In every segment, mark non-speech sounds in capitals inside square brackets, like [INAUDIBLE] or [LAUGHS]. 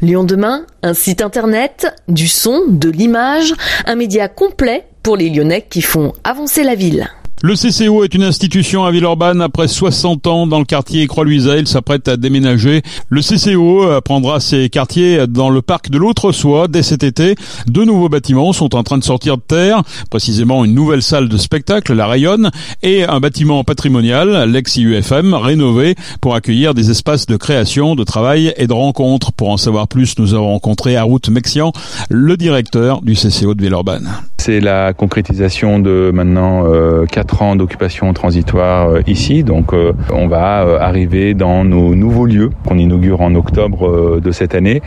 Lyon demain, un site internet, du son, de l'image, un média complet pour les Lyonnais qui font avancer la ville. Le CCO est une institution à Villeurbanne. Après 60 ans dans le quartier Croix-Luisa, il s'apprête à déménager. Le CCO prendra ses quartiers dans le parc de l'Autre-Soie dès cet été. Deux nouveaux bâtiments sont en train de sortir de terre, précisément une nouvelle salle de spectacle, la Rayonne, et un bâtiment patrimonial, l'ex-IUFM, rénové pour accueillir des espaces de création, de travail et de rencontres. Pour en savoir plus, nous avons rencontré Harout Mexian, le directeur du CCO de Villeurbanne. C'est la concrétisation de maintenant euh, quatre ans d'occupation transitoire euh, ici. Donc euh, on va arriver dans nos nouveaux lieux qu'on inaugure en octobre de cette année.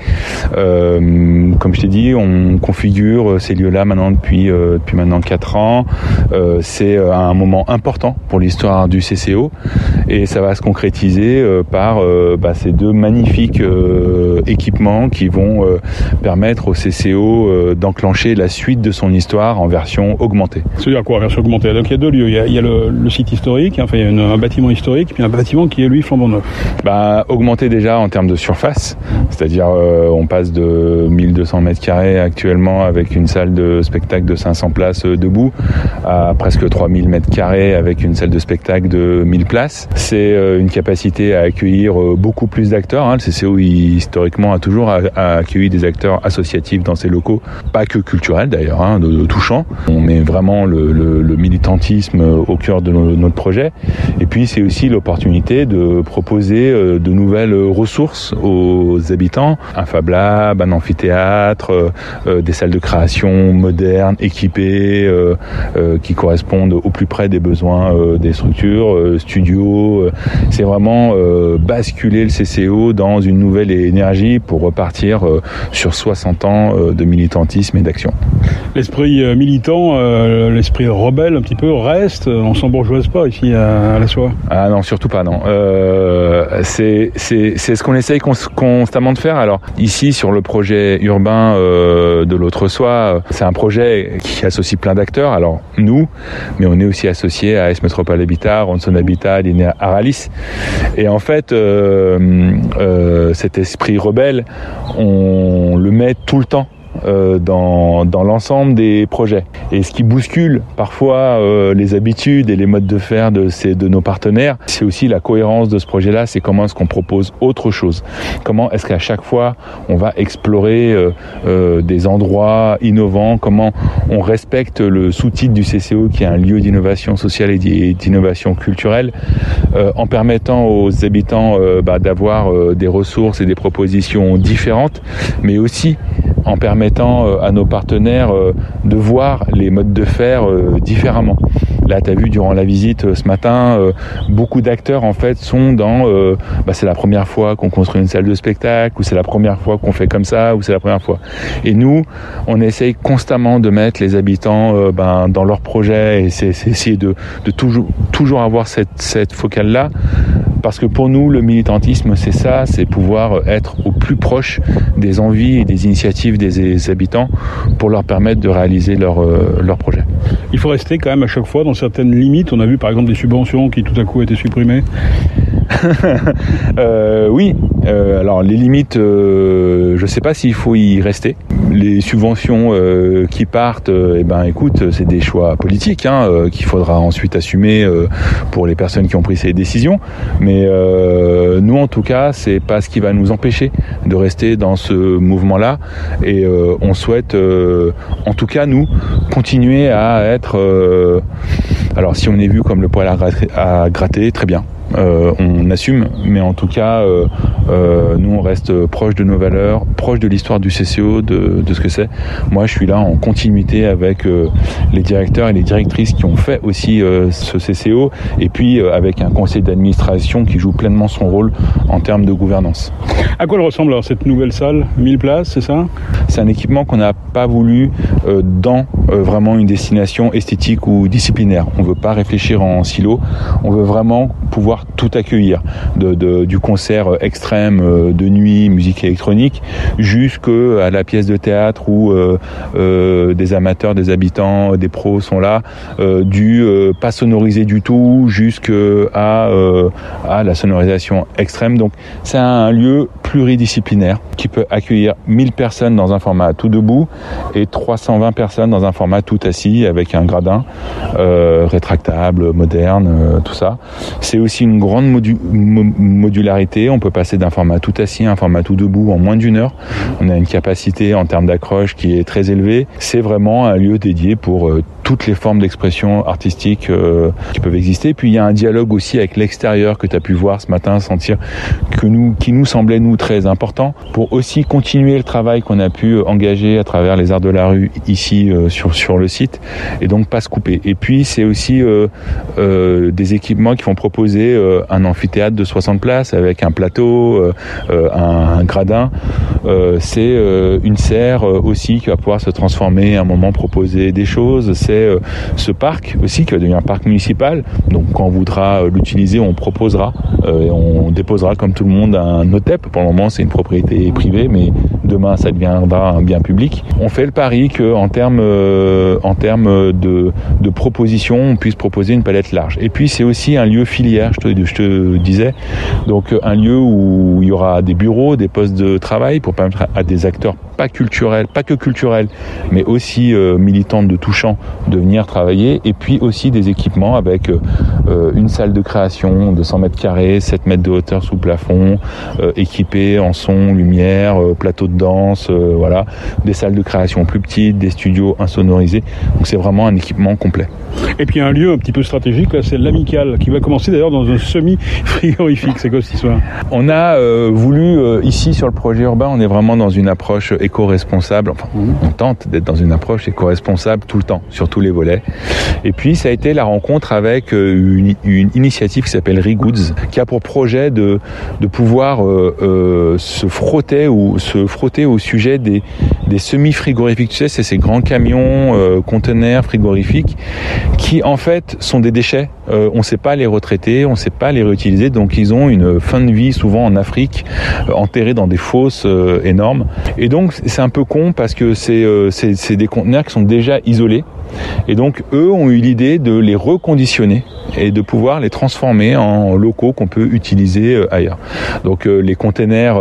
comme je t'ai dit, on configure ces lieux-là maintenant depuis maintenant quatre ans. C'est un moment important pour l'histoire du CCO et ça va se concrétiser par bah, ces deux magnifiques équipements qui vont permettre au CCO d'enclencher la suite de son histoire en version augmentée. C'est-à-dire quoi, en version augmentée? Donc il y a deux lieux. Il y a, le, site historique, enfin il y a un bâtiment historique, puis un bâtiment qui est lui flambant neuf. Bah, augmenté déjà en termes de surface, c'est-à-dire euh, on passe de 1200 mètres carrés actuellement avec une salle de spectacle de 500 places euh, debout à presque 3000 mètres carrés avec une salle de spectacle de 1000 places. C'est euh, une capacité à accueillir beaucoup plus d'acteurs. Hein. Le CCO historiquement a toujours accueilli des acteurs associatifs dans ses locaux, pas que culturels d'ailleurs, hein, de, On met vraiment le, militantisme au cœur de notre projet. Et puis c'est aussi l'opportunité de proposer euh, de nouvelles ressources aux habitants, un Fab Lab, un amphithéâtre, euh, euh, des salles de création modernes, équipées, qui correspondent au plus près des besoins des structures, studios. C'est vraiment basculer le CCO dans une nouvelle énergie pour repartir sur 60 ans de militantisme et d'action. L'esprit euh, militant, euh, l'esprit rebelle un petit peu reste. On s'embourgeoise pas ici à, la soie. Ah non, surtout pas non. Euh, c'est ce qu'on essaye constamment de faire. Alors ici sur le projet urbain de l'autre soie, c'est un projet qui associe plein d'acteurs. Alors nous, mais on est aussi associé à S Métropole Habitat, Ronson Habitat, Linéa Aralis. Et en fait, cet esprit rebelle, on le met tout le temps euh, dans, l'ensemble des projets. Et ce qui bouscule parfois euh, les habitudes et les modes de faire de nos partenaires, c'est aussi la cohérence de ce projet-là, c'est comment est-ce qu'on propose autre chose. Comment est-ce qu'à chaque fois on va explorer euh, des endroits innovants, comment on respecte le sous-titre du CCO qui est un lieu d'innovation sociale et d'innovation culturelle, en permettant aux habitants bah, d'avoir des ressources et des propositions différentes, mais aussi en permettant euh, à nos partenaires euh, de voir les modes de faire euh, différemment. Là, tu as vu durant la visite ce matin, beaucoup d'acteurs en fait sont dans bah, c'est la première fois qu'on construit une salle de spectacle, ou c'est la première fois qu'on fait comme ça, ou c'est la première fois. Et nous, on essaye constamment de mettre les habitants ben, dans leur projet et c'est essayer de, de, toujours, toujours avoir cette, cette focale-là parce que pour nous, le militantisme, c'est ça, c'est pouvoir être au plus proche des envies et des initiatives des, habitants pour leur permettre de réaliser leur, euh, leur projet. Il faut rester quand même à chaque fois dans certaines limites. On a vu par exemple des subventions qui tout à coup été supprimées. [LAUGHS] euh, oui, euh, alors les limites, euh, je ne sais pas s'il faut y rester. Les subventions euh, qui partent, eh ben écoute, c'est des choix politiques hein, qu'il faudra ensuite assumer pour les personnes qui ont pris ces décisions. Mais nous, en tout cas, c'est pas ce qui va nous empêcher de rester dans ce mouvement-là. Et on souhaite, en tout cas, nous, continuer à être. alors, si on est vu comme le poil à gratter très bien. Euh, on assume, mais en tout cas, euh, euh, nous on reste proche de nos valeurs, proche de l'histoire du CCO, de, ce que c'est. Moi, je suis là en continuité avec les directeurs et les directrices qui ont fait aussi ce CCO, et puis avec un conseil d'administration qui joue pleinement son rôle en termes de gouvernance. À quoi elle ressemble alors cette nouvelle salle? 1000 places, c'est ça? C'est un équipement qu'on n'a pas voulu dans vraiment une destination esthétique ou disciplinaire. On ne veut pas réfléchir en silo, on veut vraiment pouvoir par tout accueillir, de, du concert extrême euh, de nuit, musique électronique, jusqu'à la pièce de théâtre où euh, euh, des amateurs, des habitants, des pros sont là, du pas sonorisé du tout jusqu'à à la sonorisation extrême. Donc c'est un lieu pluridisciplinaire qui peut accueillir 1000 personnes dans un format tout debout et 320 personnes dans un format tout assis avec un gradin euh, rétractable, moderne, euh, tout ça. C'est aussi une grande modularité. On peut passer d'un format tout assis à un format tout debout en moins d'une heure. On a une capacité en termes d'accroche qui est très élevée. C'est vraiment un lieu dédié pour euh, toutes les formes d'expression artistique euh, qui peuvent exister. Puis il y a un dialogue aussi avec l'extérieur que tu as pu voir ce matin, sentir que nous, qui nous semblait nous très important pour aussi continuer le travail qu'on a pu engager à travers les arts de la rue ici euh, sur sur le site et donc pas se couper. Et puis c'est aussi euh, euh des équipements qui vont proposer un amphithéâtre de 60 places avec un plateau, un, un, gradin. c'est une serre aussi qui va pouvoir se transformer à un moment proposer des choses. C'est euh, ce parc aussi qui va devenir un parc municipal. Donc quand on voudra euh, l'utiliser, on proposera euh, et on déposera comme tout le monde un OTEP. Pour le moment, c'est une propriété privée, mais demain, ça deviendra un bien public. On fait le pari qu'en termes en termes de, de propositions, on puisse proposer une palette large. Et puis c'est aussi un lieu filière, je te, je te disais. Donc un lieu où il y aura des bureaux, des postes de travail pour permettre à des acteurs pas culturels, pas que culturels, mais aussi militants de touchant de venir travailler et puis aussi des équipements avec euh, une salle de création de 100 mètres carrés, 7 mètres de hauteur sous plafond, euh, équipée en son, lumière, euh, plateau de danse, voilà, des salles de création plus petites, des studios insonorisés. Donc c'est vraiment un équipement complet. Et puis un lieu un petit peu stratégique, c'est l'Amical, qui va commencer d'ailleurs dans un semi-frigorifique. C'est quoi cette histoire? On a voulu, ici sur le projet urbain, on est vraiment dans une approche éco-responsable. Enfin, mmh. on tente d'être dans une approche éco-responsable tout le temps, sur tous les volets. Et puis ça a été la rencontre avec une, une initiative qui s'appelle Regoods, qui a pour projet de, de pouvoir euh, euh, se frotter ou se frotter au sujet des, des semi-frigorifiques. Tu sais, c'est ces grands camions, euh, conteneurs frigorifiques, qui en fait sont des déchets. Euh, on ne sait pas les retraiter, on ne sait pas les réutiliser, donc ils ont une fin de vie souvent en Afrique, euh, enterrés dans des fosses énormes. Et donc c'est un peu con parce que c'est des conteneurs qui sont déjà isolés. Et donc eux ont eu l'idée de les reconditionner et de pouvoir les transformer en locaux qu'on peut utiliser euh, ailleurs. Donc euh, les containers,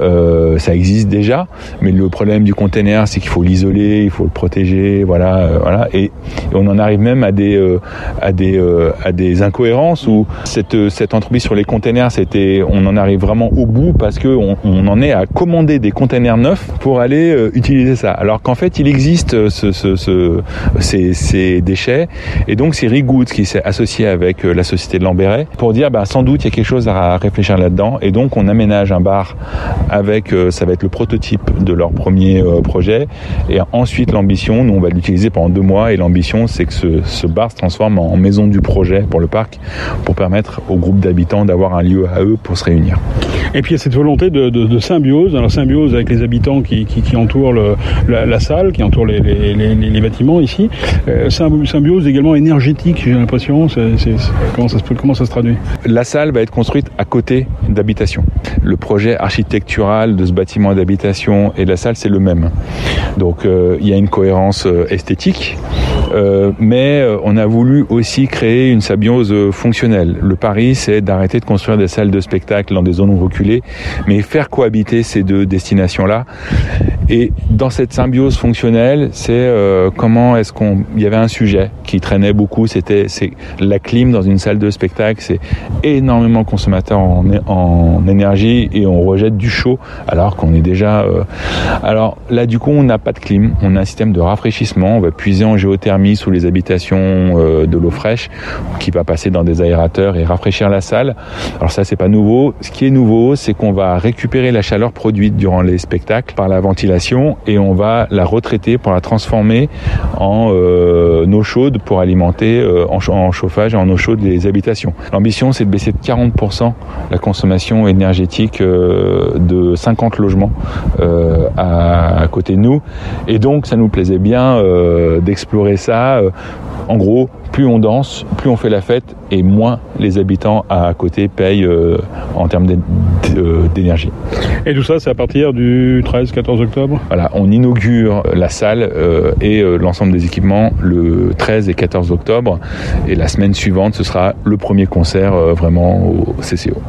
euh, ça existe déjà, mais le problème du container, c'est qu'il faut l'isoler, il faut le protéger, voilà, voilà. Et, on en arrive même à des à des à des incohérences où cette cette entreprise sur les containers, c'était, on en arrive vraiment au bout parce que on, en est à commander des containers neufs pour aller utiliser ça. Alors qu'en fait, il existe ce ces, déchets. Et donc c'est Rigoods qui s'est associé avec euh, la société de Lambéret pour dire bah, sans doute il y a quelque chose à réfléchir là-dedans. Et donc on aménage un bar avec euh, ça va être le prototype de leur premier euh, projet. Et ensuite l'ambition nous on va l'utiliser pendant deux mois. Et l'ambition c'est que ce, ce, bar se transforme en maison du projet pour le parc pour permettre au groupe d'habitants d'avoir un lieu à eux pour se réunir. Et puis il y a cette volonté de, symbiose, alors symbiose avec les habitants qui, qui, entourent la, salle, qui entourent les, les bâtiments ici, euh, symbiose également énergétique j'ai l'impression, comment ça, se, traduit? La salle va être construite à côté d'habitation. Le projet architectural de ce bâtiment d'habitation et de la salle, c'est le même. Donc euh, il y a une cohérence euh, esthétique, mais on a voulu aussi créer une symbiose fonctionnelle. Le pari, c'est d'arrêter de construire des salles de spectacle dans des zones reculées, mais faire cohabiter ces deux destinations-là. Et dans cette symbiose fonctionnelle, c'est euh, comment est-ce qu'on... Il y avait un sujet qui traînait beaucoup, c'était c'est la clim dans une salle de spectacle, c'est énormément consommateur en, énergie et on rejette du chaud alors qu'on est déjà... Euh... Alors là, du coup, on n'a pas de clim, on a un système de rafraîchissement, on va puiser en géothermie sous les habitations euh, de l'eau fraîche qui va passer dans des aérateurs et rafraîchir la salle. Alors ça, c'est pas nouveau. Ce qui est nouveau, c'est qu'on va récupérer la chaleur produite durant les spectacles par la ventilation et on va la retraiter pour la transformer en euh, eau chaude pour alimenter euh, en, chauffage et en eau chaude les habitations. L'ambition c'est de baisser de 40% la consommation énergétique euh, de 50 logements à, côté de nous et donc ça nous plaisait bien d'explorer ça. en gros, plus on danse, plus on fait la fête et moins les habitants à côté payent en termes d'énergie. Et tout ça, c'est à partir du 13-14 octobre? Voilà, on inaugure la salle euh, et euh, l'ensemble des équipements le 13 et 14 octobre. Et la semaine suivante, ce sera le premier concert euh, vraiment au CCO.